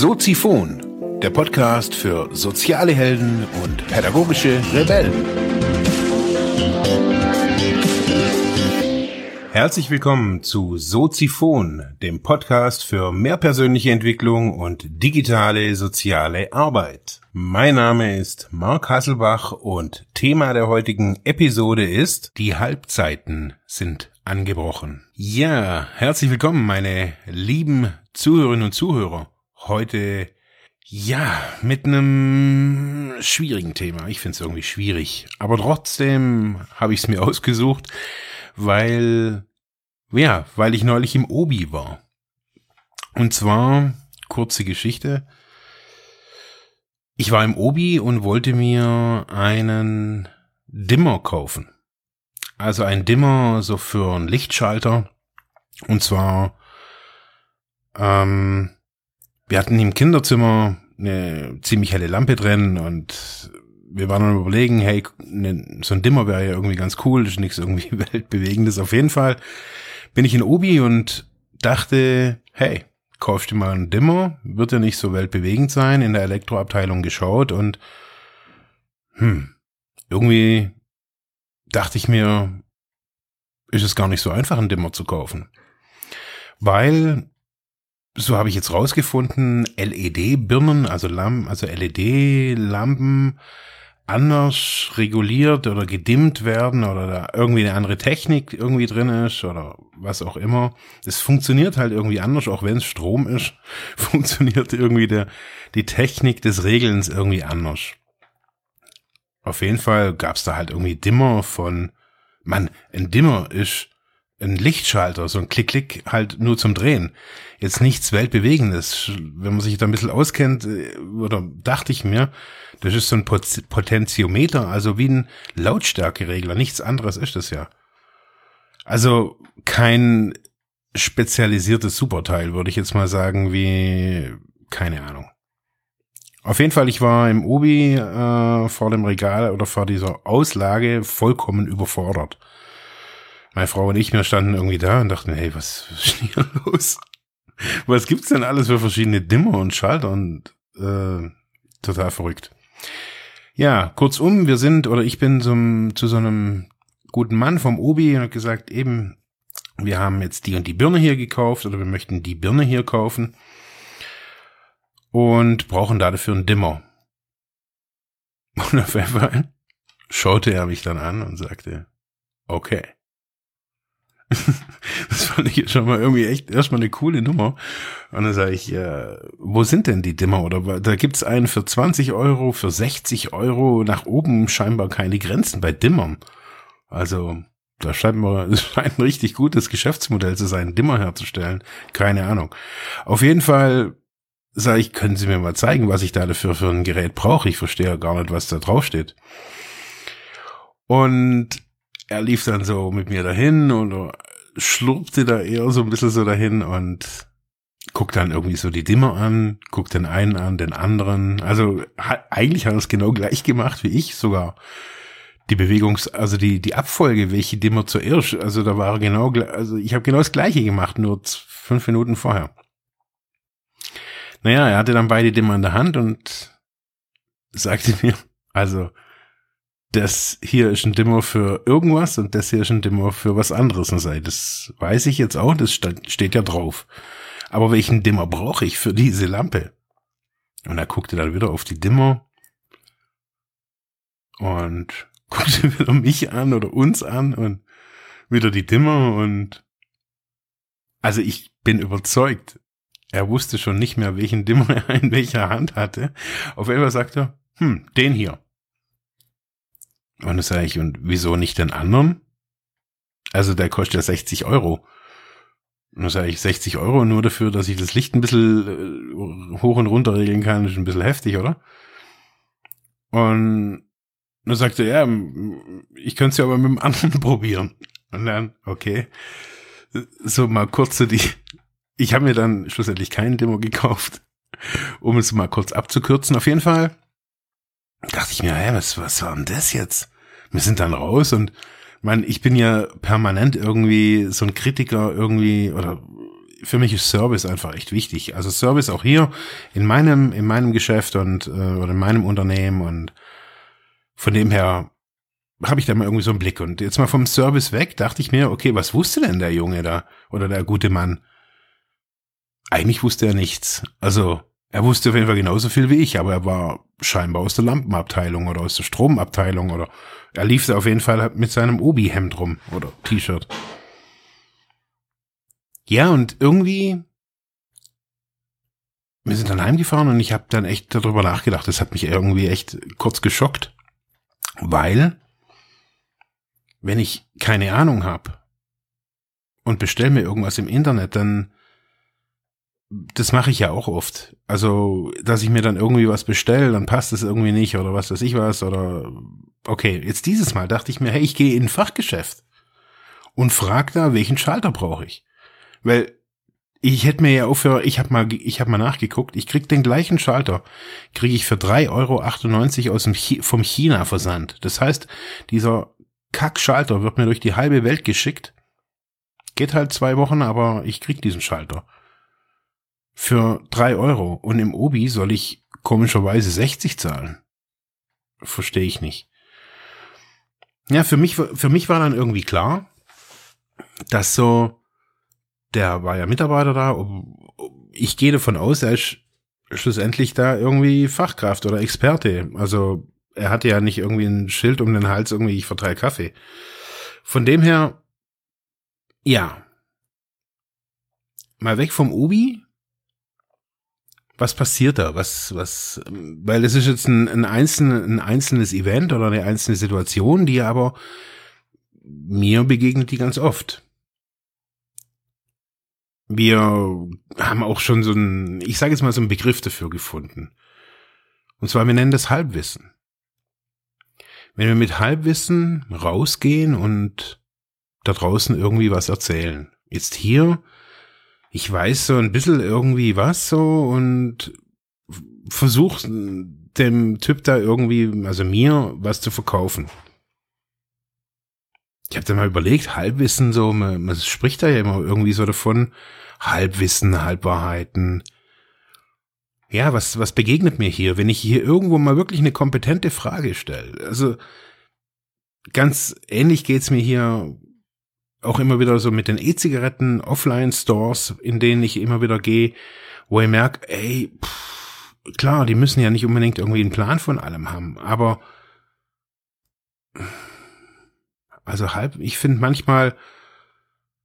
Soziphon, der Podcast für soziale Helden und pädagogische Rebellen. Herzlich willkommen zu Soziphon, dem Podcast für mehr persönliche Entwicklung und digitale soziale Arbeit. Mein Name ist Mark Hasselbach und Thema der heutigen Episode ist Die Halbzeiten sind angebrochen. Ja, herzlich willkommen, meine lieben Zuhörerinnen und Zuhörer. Heute, ja, mit einem schwierigen Thema. Ich finde es irgendwie schwierig. Aber trotzdem habe ich es mir ausgesucht, weil, ja, weil ich neulich im Obi war. Und zwar, kurze Geschichte. Ich war im Obi und wollte mir einen Dimmer kaufen. Also ein Dimmer so für einen Lichtschalter. Und zwar, ähm, wir hatten im Kinderzimmer eine ziemlich helle Lampe drin und wir waren dann überlegen, hey, ne, so ein Dimmer wäre ja irgendwie ganz cool, ist nichts irgendwie weltbewegendes. Auf jeden Fall bin ich in Obi und dachte, hey, kaufst du mal einen Dimmer, wird ja nicht so weltbewegend sein, in der Elektroabteilung geschaut und hm, irgendwie dachte ich mir, ist es gar nicht so einfach, einen Dimmer zu kaufen. Weil, so habe ich jetzt rausgefunden, LED-Birnen, also Lampen, also LED-Lampen anders reguliert oder gedimmt werden oder da irgendwie eine andere Technik irgendwie drin ist oder was auch immer. Es funktioniert halt irgendwie anders, auch wenn es Strom ist, funktioniert irgendwie der, die Technik des Regelns irgendwie anders. Auf jeden Fall gab's da halt irgendwie Dimmer von, man, ein Dimmer ist ein Lichtschalter, so ein Klick-Klick halt nur zum Drehen. Jetzt nichts Weltbewegendes. Wenn man sich da ein bisschen auskennt, äh, oder dachte ich mir, das ist so ein Potentiometer, also wie ein Lautstärkeregler. Nichts anderes ist das ja. Also kein spezialisiertes Superteil, würde ich jetzt mal sagen, wie, keine Ahnung. Auf jeden Fall, ich war im Obi äh, vor dem Regal oder vor dieser Auslage vollkommen überfordert. Meine Frau und ich, wir standen irgendwie da und dachten, hey, was, ist hier los? Was gibt's denn alles für verschiedene Dimmer und Schalter und äh, total verrückt. Ja, kurzum, wir sind oder ich bin zum, zu so einem guten Mann vom Obi und hat gesagt, eben, wir haben jetzt die und die Birne hier gekauft oder wir möchten die Birne hier kaufen und brauchen dafür einen Dimmer. Und auf einmal schaute er mich dann an und sagte, okay. das fand ich schon mal irgendwie echt erstmal eine coole Nummer. Und dann sage ich, äh, wo sind denn die Dimmer? Oder da gibt's einen für 20 Euro, für 60 Euro, nach oben scheinbar keine Grenzen bei Dimmern. Also, da scheint man, es scheint ein richtig gutes Geschäftsmodell zu sein, Dimmer herzustellen. Keine Ahnung. Auf jeden Fall sage ich, können Sie mir mal zeigen, was ich da dafür für ein Gerät brauche? Ich verstehe gar nicht, was da drauf steht. Und er lief dann so mit mir dahin und schlurpte da eher so ein bisschen so dahin und guckt dann irgendwie so die Dimmer an, guckt den einen an, den anderen. Also hat, eigentlich hat er es genau gleich gemacht wie ich sogar. Die Bewegungs-, also die, die Abfolge, welche Dimmer zuerst, also da war genau, also ich habe genau das gleiche gemacht, nur fünf Minuten vorher. Naja, er hatte dann beide Dimmer in der Hand und sagte mir, also, das hier ist ein Dimmer für irgendwas und das hier ist ein Dimmer für was anderes. Und sei, das weiß ich jetzt auch, das steht ja drauf. Aber welchen Dimmer brauche ich für diese Lampe? Und er guckte dann wieder auf die Dimmer und guckte wieder mich an oder uns an und wieder die Dimmer und also ich bin überzeugt, er wusste schon nicht mehr, welchen Dimmer er in welcher Hand hatte. Auf einmal sagte er, hm, den hier. Und das sage ich, und wieso nicht den anderen? Also der kostet ja 60 Euro. Und dann sage ich, 60 Euro nur dafür, dass ich das Licht ein bisschen äh, hoch und runter regeln kann, ist ein bisschen heftig, oder? Und dann sagte er, ja, ich könnte es ja aber mit dem anderen probieren. Und dann, okay. So mal kurz so die, ich habe mir dann schlussendlich keinen Demo gekauft, um es mal kurz abzukürzen. Auf jeden Fall dachte ich mir, hä, was, was war denn das jetzt? Wir sind dann raus und man, ich bin ja permanent irgendwie so ein Kritiker irgendwie oder für mich ist Service einfach echt wichtig. Also Service auch hier in meinem, in meinem Geschäft und äh, oder in meinem Unternehmen und von dem her habe ich da mal irgendwie so einen Blick. Und jetzt mal vom Service weg, dachte ich mir, okay, was wusste denn der Junge da oder der gute Mann? Eigentlich wusste er nichts. Also er wusste auf jeden Fall genauso viel wie ich, aber er war scheinbar aus der Lampenabteilung oder aus der Stromabteilung oder er lief da auf jeden Fall mit seinem Obi-Hemd rum oder T-Shirt. Ja, und irgendwie, wir sind dann heimgefahren und ich habe dann echt darüber nachgedacht. Das hat mich irgendwie echt kurz geschockt, weil wenn ich keine Ahnung habe und bestell mir irgendwas im Internet, dann das mache ich ja auch oft. Also, dass ich mir dann irgendwie was bestelle, dann passt es irgendwie nicht oder was weiß ich was oder okay, jetzt dieses Mal dachte ich mir, hey, ich gehe in ein Fachgeschäft und frag da, welchen Schalter brauche ich? Weil ich hätte mir ja auch für, ich habe mal, ich habe mal nachgeguckt, ich krieg den gleichen Schalter, kriege ich für 3,98 Euro aus dem vom China Versand. Das heißt, dieser Kack-Schalter wird mir durch die halbe Welt geschickt. Geht halt zwei Wochen, aber ich krieg diesen Schalter für drei Euro und im Obi soll ich komischerweise 60 zahlen. Verstehe ich nicht. Ja, für mich, für mich war dann irgendwie klar, dass so, der war ja Mitarbeiter da, ich gehe davon aus, er ist schlussendlich da irgendwie Fachkraft oder Experte. Also er hatte ja nicht irgendwie ein Schild um den Hals, irgendwie ich verteile Kaffee. Von dem her, ja. Mal weg vom Obi, was passiert da? Was, was, weil es ist jetzt ein, ein, einzelne, ein einzelnes Event oder eine einzelne Situation, die aber mir begegnet die ganz oft. Wir haben auch schon so ein, ich sage jetzt mal so einen Begriff dafür gefunden. Und zwar, wir nennen das Halbwissen. Wenn wir mit Halbwissen rausgehen und da draußen irgendwie was erzählen. Jetzt hier ich weiß so ein bisschen irgendwie was so und versuch dem Typ da irgendwie, also mir, was zu verkaufen. Ich habe dann mal überlegt, Halbwissen so, man, man spricht da ja immer irgendwie so davon, Halbwissen, Halbwahrheiten. Ja, was, was begegnet mir hier, wenn ich hier irgendwo mal wirklich eine kompetente Frage stelle? Also ganz ähnlich geht's mir hier auch immer wieder so mit den E-Zigaretten, Offline-Stores, in denen ich immer wieder gehe, wo ich merke, ey, pff, klar, die müssen ja nicht unbedingt irgendwie einen Plan von allem haben, aber also halb, ich finde manchmal,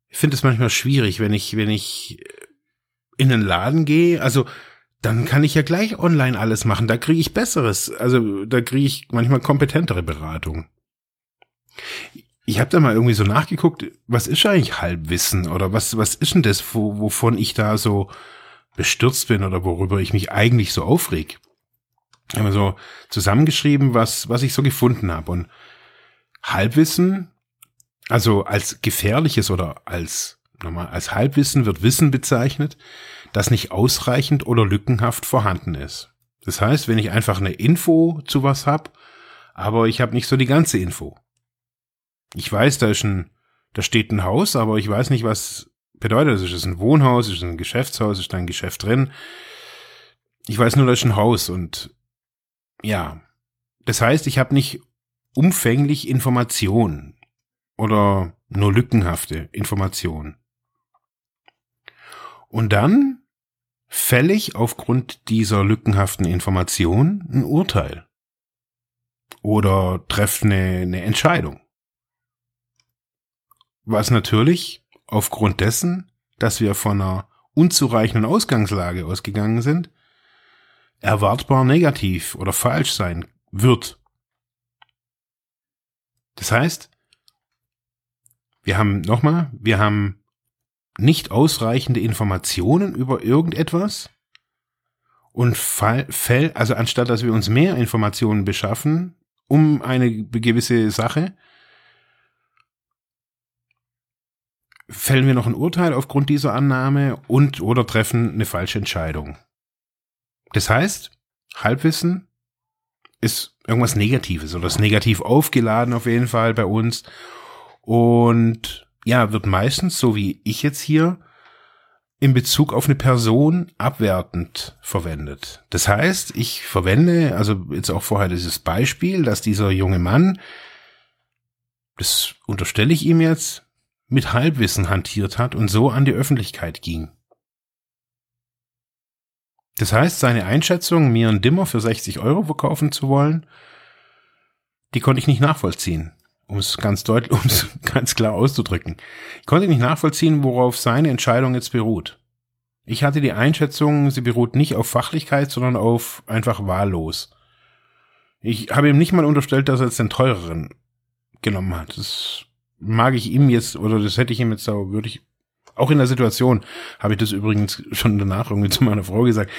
ich finde es manchmal schwierig, wenn ich, wenn ich in den Laden gehe, also dann kann ich ja gleich online alles machen, da kriege ich besseres, also da kriege ich manchmal kompetentere Beratung. Ich habe da mal irgendwie so nachgeguckt, was ist eigentlich Halbwissen oder was, was ist denn das, wo, wovon ich da so bestürzt bin oder worüber ich mich eigentlich so aufreg. Ich habe so zusammengeschrieben, was, was ich so gefunden habe. Und Halbwissen, also als gefährliches oder als, nochmal, als Halbwissen wird Wissen bezeichnet, das nicht ausreichend oder lückenhaft vorhanden ist. Das heißt, wenn ich einfach eine Info zu was hab, aber ich habe nicht so die ganze Info. Ich weiß, da ist ein, da steht ein Haus, aber ich weiß nicht, was bedeutet das. Ist es ein Wohnhaus? Ist es ein Geschäftshaus? Ist da ein Geschäft drin? Ich weiß nur, da ist ein Haus und ja. Das heißt, ich habe nicht umfänglich Informationen oder nur lückenhafte Informationen. Und dann fälle ich aufgrund dieser lückenhaften Information ein Urteil oder treffe eine, eine Entscheidung. Was natürlich aufgrund dessen, dass wir von einer unzureichenden Ausgangslage ausgegangen sind, erwartbar negativ oder falsch sein wird. Das heißt, wir haben nochmal, wir haben nicht ausreichende Informationen über irgendetwas und fall, also anstatt dass wir uns mehr Informationen beschaffen um eine gewisse Sache, fällen wir noch ein Urteil aufgrund dieser Annahme und oder treffen eine falsche Entscheidung. Das heißt, Halbwissen ist irgendwas Negatives oder ist negativ aufgeladen auf jeden Fall bei uns und ja, wird meistens, so wie ich jetzt hier, in Bezug auf eine Person abwertend verwendet. Das heißt, ich verwende, also jetzt auch vorher dieses Beispiel, dass dieser junge Mann, das unterstelle ich ihm jetzt, mit Halbwissen hantiert hat und so an die Öffentlichkeit ging. Das heißt, seine Einschätzung, mir einen Dimmer für 60 Euro verkaufen zu wollen, die konnte ich nicht nachvollziehen um es ganz deutlich, um es ganz klar auszudrücken. Ich konnte nicht nachvollziehen, worauf seine Entscheidung jetzt beruht. Ich hatte die Einschätzung, sie beruht nicht auf Fachlichkeit, sondern auf einfach wahllos. Ich habe ihm nicht mal unterstellt, dass er jetzt den teureren genommen hat. Das mag ich ihm jetzt, oder das hätte ich ihm jetzt auch, würde ich, auch in der Situation, habe ich das übrigens schon danach irgendwie zu meiner Frau gesagt,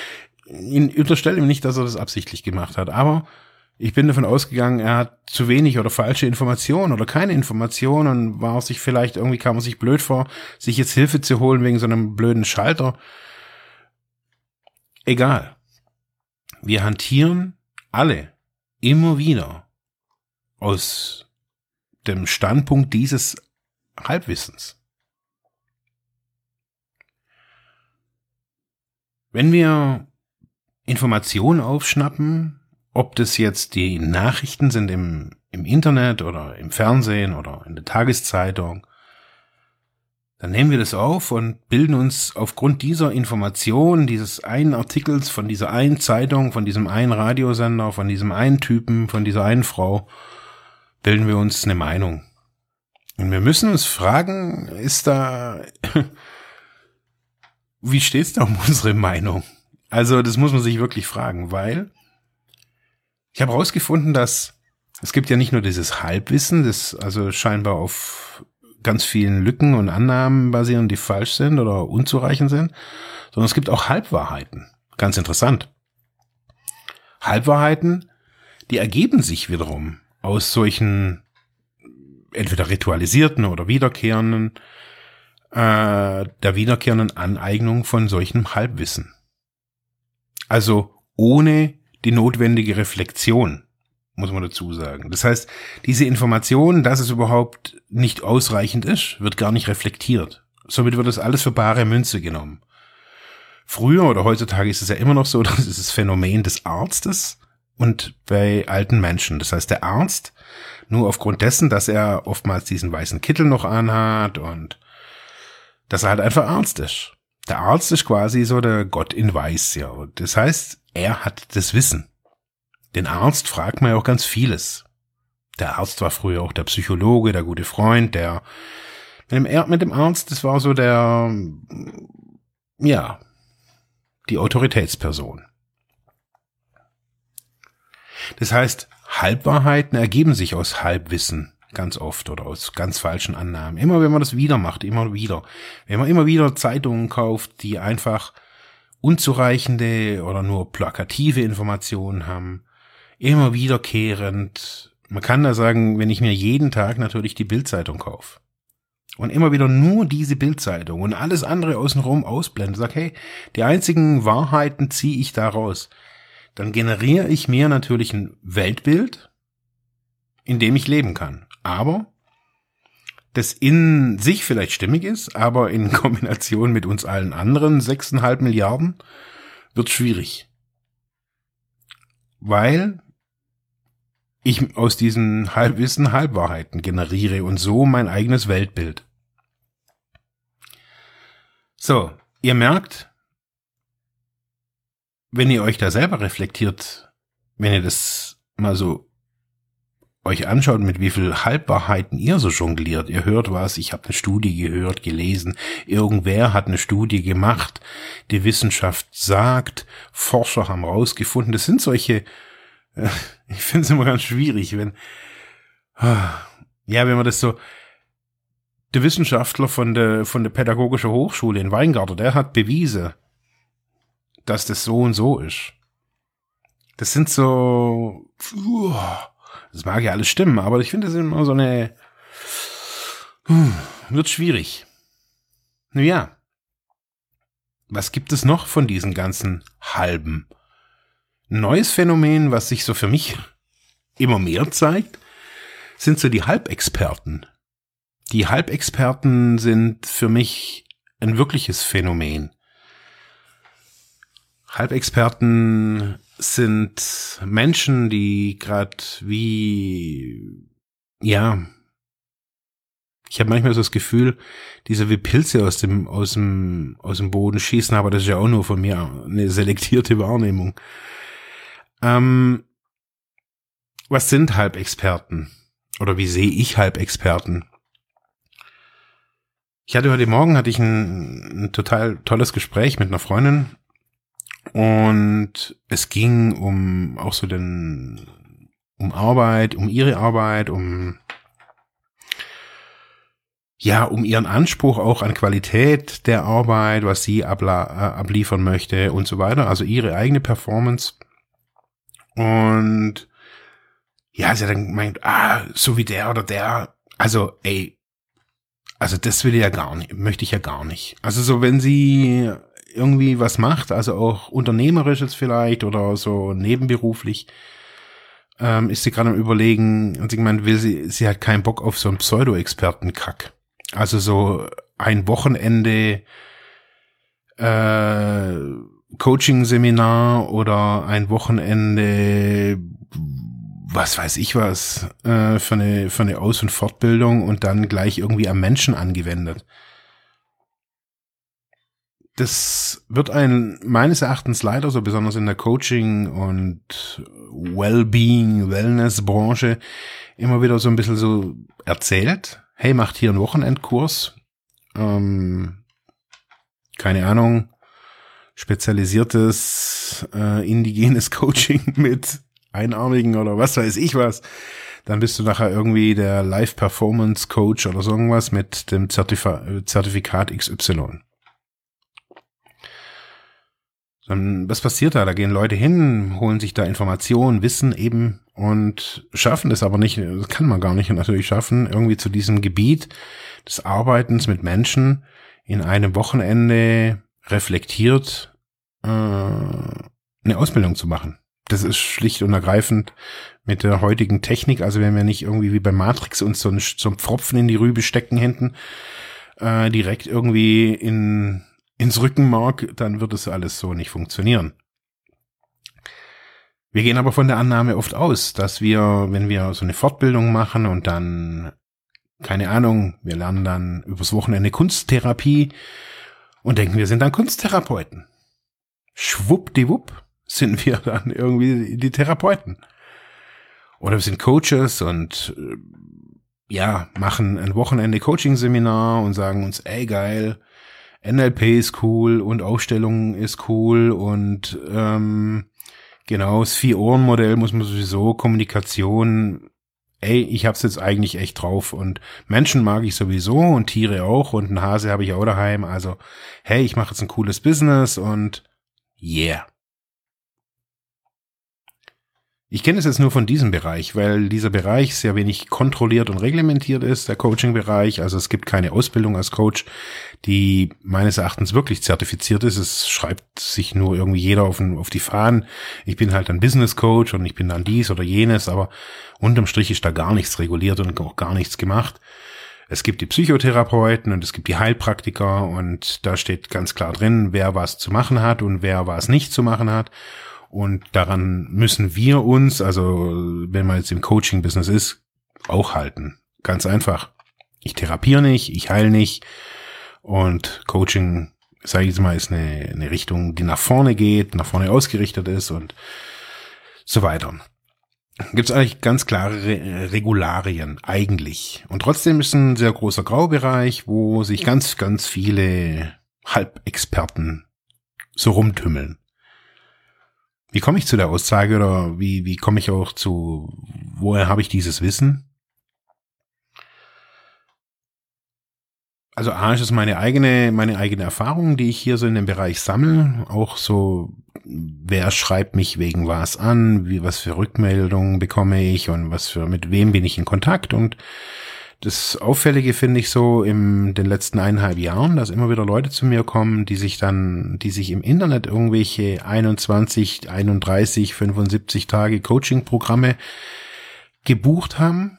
ihn unterstelle ihm nicht, dass er das absichtlich gemacht hat, aber ich bin davon ausgegangen, er hat zu wenig oder falsche Informationen oder keine Informationen und war sich vielleicht irgendwie kam er sich blöd vor, sich jetzt Hilfe zu holen wegen so einem blöden Schalter. Egal. Wir hantieren alle immer wieder aus dem Standpunkt dieses Halbwissens. Wenn wir Informationen aufschnappen, ob das jetzt die Nachrichten sind im, im Internet oder im Fernsehen oder in der Tageszeitung, dann nehmen wir das auf und bilden uns aufgrund dieser Information, dieses einen Artikels, von dieser einen Zeitung, von diesem einen Radiosender, von diesem einen Typen, von dieser einen Frau, bilden wir uns eine Meinung. Und wir müssen uns fragen, ist da, wie steht's da um unsere Meinung? Also, das muss man sich wirklich fragen, weil ich habe herausgefunden, dass es gibt ja nicht nur dieses Halbwissen, das also scheinbar auf ganz vielen Lücken und Annahmen basieren, die falsch sind oder unzureichend sind, sondern es gibt auch Halbwahrheiten. Ganz interessant. Halbwahrheiten, die ergeben sich wiederum aus solchen entweder ritualisierten oder wiederkehrenden, äh, der wiederkehrenden Aneignung von solchem Halbwissen. Also ohne die notwendige Reflexion, muss man dazu sagen. Das heißt, diese Information, dass es überhaupt nicht ausreichend ist, wird gar nicht reflektiert. Somit wird das alles für bare Münze genommen. Früher oder heutzutage ist es ja immer noch so, dass es das Phänomen des Arztes und bei alten Menschen. Das heißt, der Arzt, nur aufgrund dessen, dass er oftmals diesen weißen Kittel noch anhat und dass er halt einfach Arzt ist. Der Arzt ist quasi so der Gott in Weiß, ja. Das heißt, er hat das Wissen. Den Arzt fragt man ja auch ganz vieles. Der Arzt war früher auch der Psychologe, der gute Freund, der mit dem Arzt, das war so der, ja, die Autoritätsperson. Das heißt, Halbwahrheiten ergeben sich aus Halbwissen ganz oft oder aus ganz falschen Annahmen. Immer wenn man das wieder macht, immer wieder. Wenn man immer wieder Zeitungen kauft, die einfach unzureichende oder nur plakative Informationen haben, immer wiederkehrend. Man kann da sagen, wenn ich mir jeden Tag natürlich die Bildzeitung kaufe und immer wieder nur diese Bildzeitung und alles andere außenrum ausblende, sag hey, die einzigen Wahrheiten ziehe ich daraus, dann generiere ich mir natürlich ein Weltbild, in dem ich leben kann. Aber das in sich vielleicht stimmig ist, aber in Kombination mit uns allen anderen sechseinhalb Milliarden wird schwierig. Weil ich aus diesen Halbwissen Halbwahrheiten generiere und so mein eigenes Weltbild. So, ihr merkt, wenn ihr euch da selber reflektiert, wenn ihr das mal so euch anschaut, mit wie viel Halbwahrheiten ihr so jongliert. Ihr hört was, ich habe eine Studie gehört, gelesen, irgendwer hat eine Studie gemacht, die Wissenschaft sagt, Forscher haben rausgefunden. Das sind solche, äh, ich finde es immer ganz schwierig, wenn, ja, wenn man das so, der Wissenschaftler von der, von der Pädagogischen Hochschule in Weingarten, der hat bewiesen, dass das so und so ist. Das sind so, das mag ja alles stimmen, aber ich finde, das ist immer so eine, hm, wird schwierig. Naja. Was gibt es noch von diesen ganzen Halben? Neues Phänomen, was sich so für mich immer mehr zeigt, sind so die Halbexperten. Die Halbexperten sind für mich ein wirkliches Phänomen. Halbexperten sind Menschen, die gerade wie, ja, ich habe manchmal so das Gefühl, diese wie Pilze aus dem, aus dem, aus dem Boden schießen, aber das ist ja auch nur von mir eine selektierte Wahrnehmung. Ähm, was sind Halbexperten? Oder wie sehe ich Halbexperten? Ich hatte heute Morgen hatte ich ein, ein total tolles Gespräch mit einer Freundin und es ging um auch so den um Arbeit, um ihre Arbeit, um ja, um ihren Anspruch auch an Qualität der Arbeit, was sie äh, abliefern möchte und so weiter, also ihre eigene Performance. Und ja, sie hat dann gemeint, ah, so wie der oder der, also ey, also das will ich ja gar nicht, möchte ich ja gar nicht. Also so, wenn sie irgendwie was macht, also auch unternehmerisches vielleicht oder so nebenberuflich, ähm, ist sie gerade am überlegen, und sie gemeint, will sie, sie hat keinen Bock auf so einen Pseudo-Experten-Kack. Also so ein Wochenende äh, Coaching-Seminar oder ein Wochenende was weiß ich was, äh, für eine, für eine Aus- und Fortbildung und dann gleich irgendwie am Menschen angewendet. Das wird ein meines Erachtens leider so besonders in der Coaching und Wellbeing, Wellness-Branche immer wieder so ein bisschen so erzählt. Hey, macht hier einen Wochenendkurs. Ähm, keine Ahnung, spezialisiertes äh, indigenes Coaching mit Einarmigen oder was weiß ich was, dann bist du nachher irgendwie der Live Performance Coach oder so irgendwas mit dem Zertif Zertifikat XY. Dann, was passiert da? Da gehen Leute hin, holen sich da Informationen, Wissen eben und schaffen es aber nicht, das kann man gar nicht natürlich schaffen, irgendwie zu diesem Gebiet des Arbeitens mit Menschen in einem Wochenende reflektiert äh, eine Ausbildung zu machen das ist schlicht und ergreifend mit der heutigen Technik, also wenn wir nicht irgendwie wie bei Matrix uns so, ein, so einen Pfropfen in die Rübe stecken hinten, äh, direkt irgendwie in, ins Rückenmark, dann wird es alles so nicht funktionieren. Wir gehen aber von der Annahme oft aus, dass wir, wenn wir so eine Fortbildung machen und dann, keine Ahnung, wir lernen dann übers Wochenende Kunsttherapie und denken, wir sind dann Kunsttherapeuten. Schwuppdiwupp sind wir dann irgendwie die Therapeuten. Oder wir sind Coaches und äh, ja, machen ein Wochenende Coaching-Seminar und sagen uns, ey geil, NLP ist cool und Aufstellung ist cool und ähm, genau, das Vier-Ohren-Modell muss man sowieso, Kommunikation, ey, ich hab's jetzt eigentlich echt drauf und Menschen mag ich sowieso und Tiere auch und einen Hase habe ich auch daheim, also hey, ich mache jetzt ein cooles Business und yeah. Ich kenne es jetzt nur von diesem Bereich, weil dieser Bereich sehr wenig kontrolliert und reglementiert ist, der Coaching-Bereich. Also es gibt keine Ausbildung als Coach, die meines Erachtens wirklich zertifiziert ist. Es schreibt sich nur irgendwie jeder auf, auf die Fahnen. Ich bin halt ein Business Coach und ich bin dann dies oder jenes, aber unterm Strich ist da gar nichts reguliert und auch gar nichts gemacht. Es gibt die Psychotherapeuten und es gibt die Heilpraktiker und da steht ganz klar drin, wer was zu machen hat und wer was nicht zu machen hat. Und daran müssen wir uns, also wenn man jetzt im Coaching-Business ist, auch halten. Ganz einfach. Ich therapiere nicht, ich heile nicht. Und Coaching, sage ich jetzt mal, ist eine, eine Richtung, die nach vorne geht, nach vorne ausgerichtet ist und so weiter. Gibt es eigentlich ganz klare Re Regularien, eigentlich. Und trotzdem ist ein sehr großer Graubereich, wo sich ganz, ganz viele Halbexperten so rumtümmeln. Wie komme ich zu der Aussage oder wie, wie komme ich auch zu, woher habe ich dieses Wissen? Also A ist es meine eigene, meine eigene Erfahrung, die ich hier so in dem Bereich sammle. Auch so, wer schreibt mich wegen was an, wie, was für Rückmeldungen bekomme ich und was für, mit wem bin ich in Kontakt und das Auffällige finde ich so in den letzten eineinhalb Jahren, dass immer wieder Leute zu mir kommen, die sich dann, die sich im Internet irgendwelche 21, 31, 75 Tage Coaching-Programme gebucht haben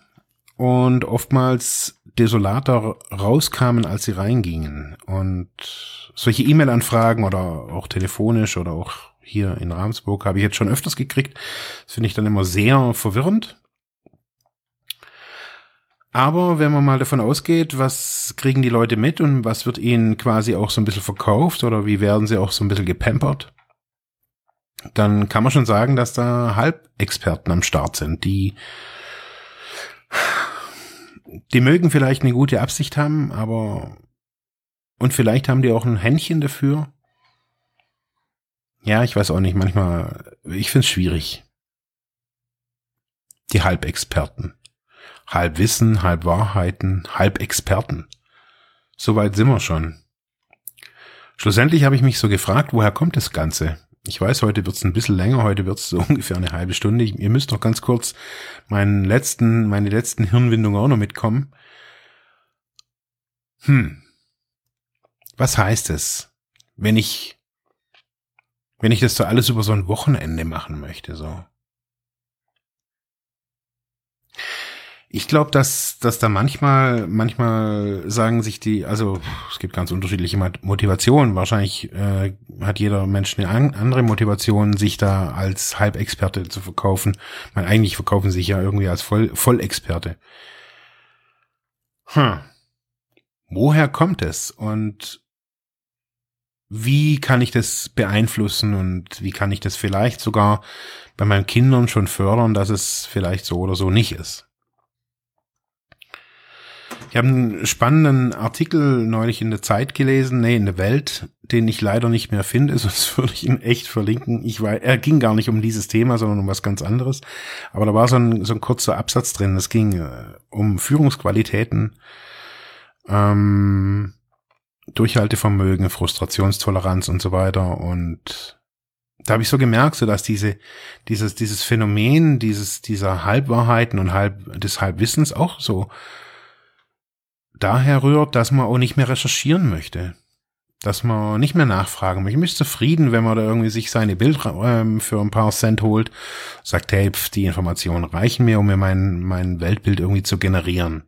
und oftmals desolater rauskamen, als sie reingingen. Und solche E-Mail-Anfragen oder auch telefonisch oder auch hier in Ramsburg habe ich jetzt schon öfters gekriegt. Das finde ich dann immer sehr verwirrend. Aber wenn man mal davon ausgeht, was kriegen die Leute mit und was wird ihnen quasi auch so ein bisschen verkauft oder wie werden sie auch so ein bisschen gepampert, dann kann man schon sagen, dass da Halbexperten am Start sind, die die mögen vielleicht eine gute Absicht haben, aber und vielleicht haben die auch ein Händchen dafür. Ja, ich weiß auch nicht, manchmal, ich find's schwierig. Die Halbexperten. Halb Wissen, halb Wahrheiten, halb Experten. Soweit sind wir schon. Schlussendlich habe ich mich so gefragt, woher kommt das Ganze? Ich weiß, heute wird's ein bisschen länger, heute wird's so ungefähr eine halbe Stunde. Ihr müsst noch ganz kurz meinen letzten, meine letzten Hirnwindungen auch noch mitkommen. Hm. Was heißt es, wenn ich, wenn ich das so alles über so ein Wochenende machen möchte, so? Ich glaube, dass, dass da manchmal, manchmal sagen sich die, also es gibt ganz unterschiedliche Motivationen. Wahrscheinlich äh, hat jeder Mensch eine andere Motivation, sich da als Halbexperte zu verkaufen. Man eigentlich verkaufen sich ja irgendwie als Voll, Vollexperte. Hm. Woher kommt es und wie kann ich das beeinflussen und wie kann ich das vielleicht sogar bei meinen Kindern schon fördern, dass es vielleicht so oder so nicht ist? Ich habe einen spannenden Artikel neulich in der Zeit gelesen, nee, in der Welt, den ich leider nicht mehr finde, sonst würde ich ihn echt verlinken. Ich war, er ging gar nicht um dieses Thema, sondern um was ganz anderes. Aber da war so ein, so ein kurzer Absatz drin. Es ging äh, um Führungsqualitäten, ähm, Durchhaltevermögen, Frustrationstoleranz und so weiter. Und da habe ich so gemerkt, so dass diese, dieses, dieses Phänomen, dieses, dieser Halbwahrheiten und halb, des Halbwissens auch so daher rührt, dass man auch nicht mehr recherchieren möchte. Dass man nicht mehr nachfragen möchte. Man ist zufrieden, wenn man da irgendwie sich seine Bild ähm, für ein paar Cent holt, sagt, hey, pf, die Informationen reichen mir, um mir mein, mein Weltbild irgendwie zu generieren.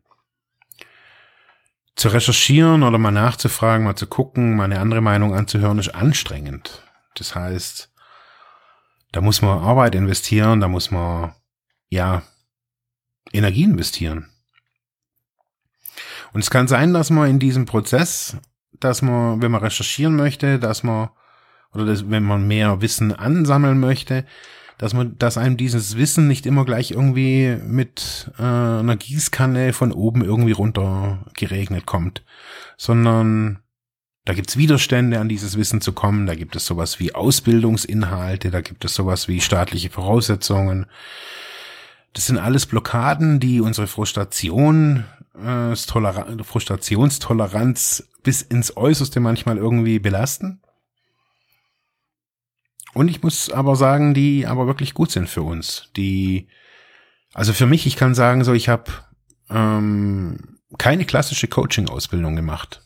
Zu recherchieren oder mal nachzufragen, mal zu gucken, mal eine andere Meinung anzuhören, ist anstrengend. Das heißt, da muss man Arbeit investieren, da muss man, ja, Energie investieren. Und es kann sein, dass man in diesem Prozess, dass man, wenn man recherchieren möchte, dass man, oder dass, wenn man mehr Wissen ansammeln möchte, dass man, dass einem dieses Wissen nicht immer gleich irgendwie mit äh, einer Gießkanne von oben irgendwie runter geregnet kommt, sondern da gibt's Widerstände, an dieses Wissen zu kommen. Da gibt es sowas wie Ausbildungsinhalte, da gibt es sowas wie staatliche Voraussetzungen. Das sind alles Blockaden, die unsere Frustration äh, Frustrationstoleranz bis ins Äußerste manchmal irgendwie belasten. Und ich muss aber sagen, die aber wirklich gut sind für uns. Die, also für mich, ich kann sagen, so ich habe ähm, keine klassische Coaching-Ausbildung gemacht.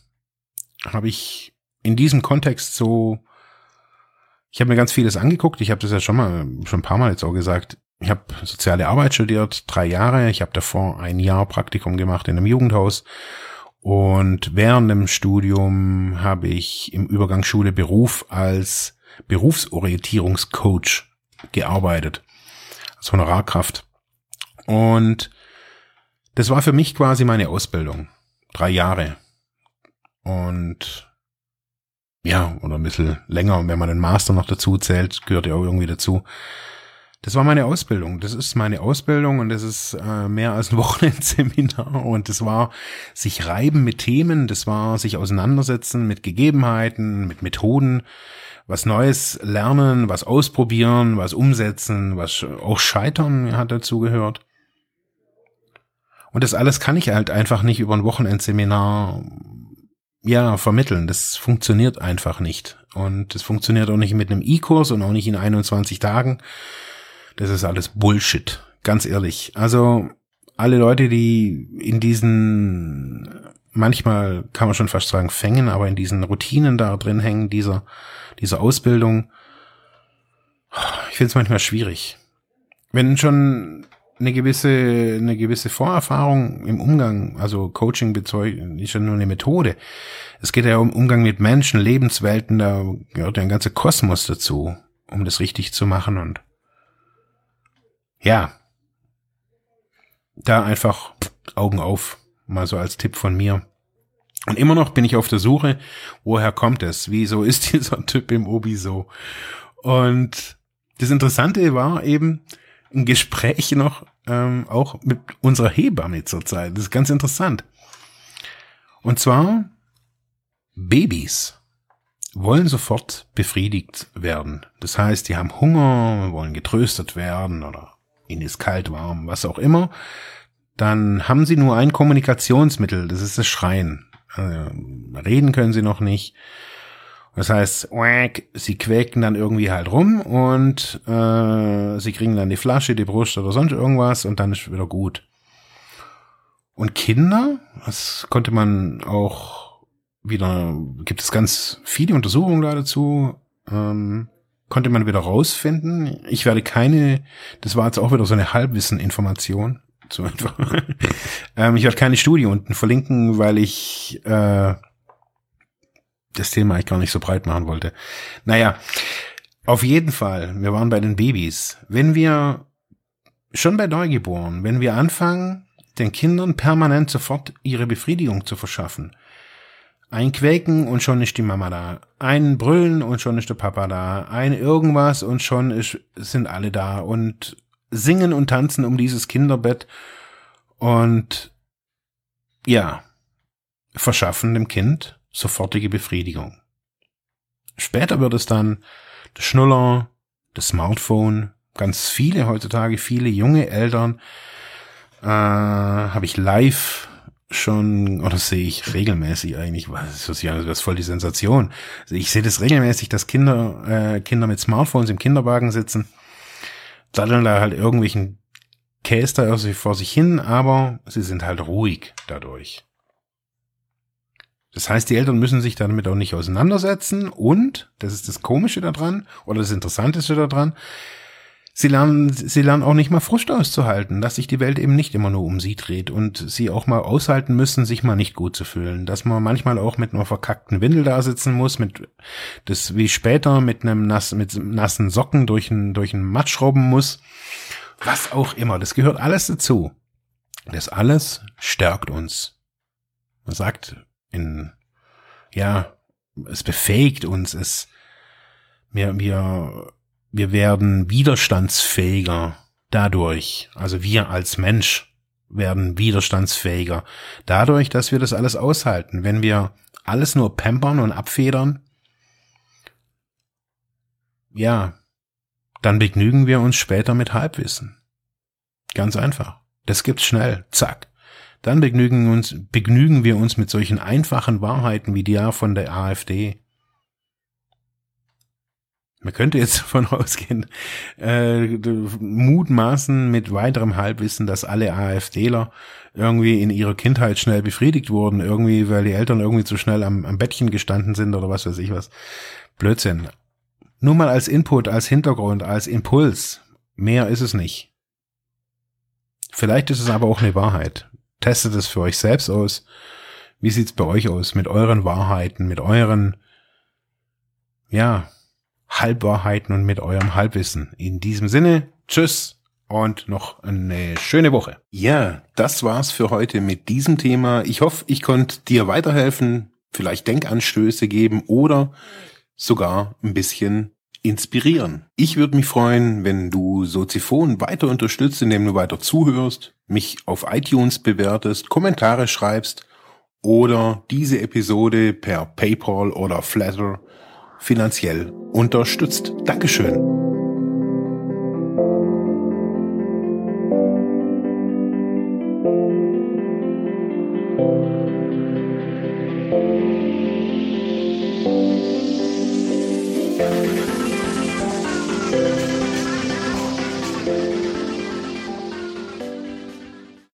Habe ich in diesem Kontext so, ich habe mir ganz vieles angeguckt. Ich habe das ja schon mal, schon ein paar Mal jetzt auch gesagt ich habe soziale Arbeit studiert, drei Jahre. Ich habe davor ein Jahr Praktikum gemacht in einem Jugendhaus. Und während dem Studium habe ich im Übergang Schule Beruf als Berufsorientierungscoach gearbeitet. Als Honorarkraft. Und das war für mich quasi meine Ausbildung. Drei Jahre. Und ja, oder ein bisschen länger, wenn man den Master noch dazu zählt, gehört ja auch irgendwie dazu. Das war meine Ausbildung. Das ist meine Ausbildung und das ist äh, mehr als ein Wochenendseminar. Und das war sich reiben mit Themen, das war sich auseinandersetzen mit Gegebenheiten, mit Methoden, was Neues lernen, was ausprobieren, was umsetzen, was auch scheitern hat dazu gehört. Und das alles kann ich halt einfach nicht über ein Wochenendseminar ja, vermitteln. Das funktioniert einfach nicht. Und das funktioniert auch nicht mit einem E-Kurs und auch nicht in 21 Tagen. Das ist alles Bullshit. Ganz ehrlich. Also alle Leute, die in diesen, manchmal kann man schon fast sagen, Fängen, aber in diesen Routinen da drin hängen, dieser, dieser Ausbildung, ich finde es manchmal schwierig. Wenn schon eine gewisse, eine gewisse Vorerfahrung im Umgang, also Coaching bezeugt, ist ja nur eine Methode. Es geht ja um Umgang mit Menschen, Lebenswelten, da gehört ja ein ganzer Kosmos dazu. um das richtig zu machen und ja, da einfach Augen auf, mal so als Tipp von mir. Und immer noch bin ich auf der Suche, woher kommt es? Wieso ist dieser Typ im Obi so? Und das Interessante war eben ein Gespräch noch ähm, auch mit unserer Hebamme zurzeit. Das ist ganz interessant. Und zwar Babys wollen sofort befriedigt werden. Das heißt, die haben Hunger, wollen getröstet werden oder ihnen ist kalt, warm, was auch immer. Dann haben sie nur ein Kommunikationsmittel, das ist das Schreien. Also, reden können sie noch nicht. Das heißt, wack, sie quäken dann irgendwie halt rum und äh, sie kriegen dann die Flasche, die Brust oder sonst irgendwas und dann ist wieder gut. Und Kinder, das konnte man auch wieder, gibt es ganz viele Untersuchungen da dazu, ähm, konnte man wieder rausfinden. Ich werde keine, das war jetzt auch wieder so eine Halbwissen-Information, so einfach. ähm, ich werde keine Studie unten verlinken, weil ich äh, das Thema eigentlich gar nicht so breit machen wollte. Naja, auf jeden Fall, wir waren bei den Babys. Wenn wir schon bei Neugeboren, wenn wir anfangen, den Kindern permanent sofort ihre Befriedigung zu verschaffen, ein Quäken und schon ist die Mama da. Ein Brüllen und schon ist der Papa da. Ein irgendwas und schon ist, sind alle da und singen und tanzen um dieses Kinderbett und ja, verschaffen dem Kind sofortige Befriedigung. Später wird es dann der Schnuller, das Smartphone, ganz viele heutzutage, viele junge Eltern, äh, habe ich live schon, oder sehe ich regelmäßig eigentlich, was ist das, das ist voll die Sensation. Ich sehe das regelmäßig, dass Kinder, äh, Kinder mit Smartphones im Kinderwagen sitzen, daddeln da halt irgendwelchen Käse da vor sich hin, aber sie sind halt ruhig dadurch. Das heißt, die Eltern müssen sich damit auch nicht auseinandersetzen und, das ist das Komische daran, oder das Interessanteste daran, sie lernen, sie lernen auch nicht mal Frust auszuhalten, dass sich die Welt eben nicht immer nur um sie dreht und sie auch mal aushalten müssen, sich mal nicht gut zu fühlen, dass man manchmal auch mit einer verkackten Windel da sitzen muss, mit, das wie später mit einem nass, mit nassen Socken durch ein, durch ein Matsch robben muss, was auch immer, das gehört alles dazu. Das alles stärkt uns. Man sagt, in, ja, es befähigt uns, es, wir, wir, wir werden widerstandsfähiger dadurch. Also wir als Mensch werden widerstandsfähiger dadurch, dass wir das alles aushalten. Wenn wir alles nur pampern und abfedern, ja, dann begnügen wir uns später mit Halbwissen. Ganz einfach. Das gibt's schnell. Zack dann begnügen, uns, begnügen wir uns mit solchen einfachen Wahrheiten wie die von der AfD. Man könnte jetzt davon ausgehen, äh, mutmaßen mit weiterem Halbwissen, dass alle AfDler irgendwie in ihrer Kindheit schnell befriedigt wurden, irgendwie, weil die Eltern irgendwie zu schnell am, am Bettchen gestanden sind oder was weiß ich was. Blödsinn. Nur mal als Input, als Hintergrund, als Impuls. Mehr ist es nicht. Vielleicht ist es aber auch eine Wahrheit. Testet es für euch selbst aus. Wie sieht's bei euch aus mit euren Wahrheiten, mit euren, ja, Halbwahrheiten und mit eurem Halbwissen? In diesem Sinne, tschüss und noch eine schöne Woche. Ja, das war's für heute mit diesem Thema. Ich hoffe, ich konnte dir weiterhelfen, vielleicht Denkanstöße geben oder sogar ein bisschen inspirieren. Ich würde mich freuen, wenn du Soziphon weiter unterstützt, indem du weiter zuhörst, mich auf iTunes bewertest, Kommentare schreibst oder diese Episode per PayPal oder Flatter finanziell unterstützt. Dankeschön. Thank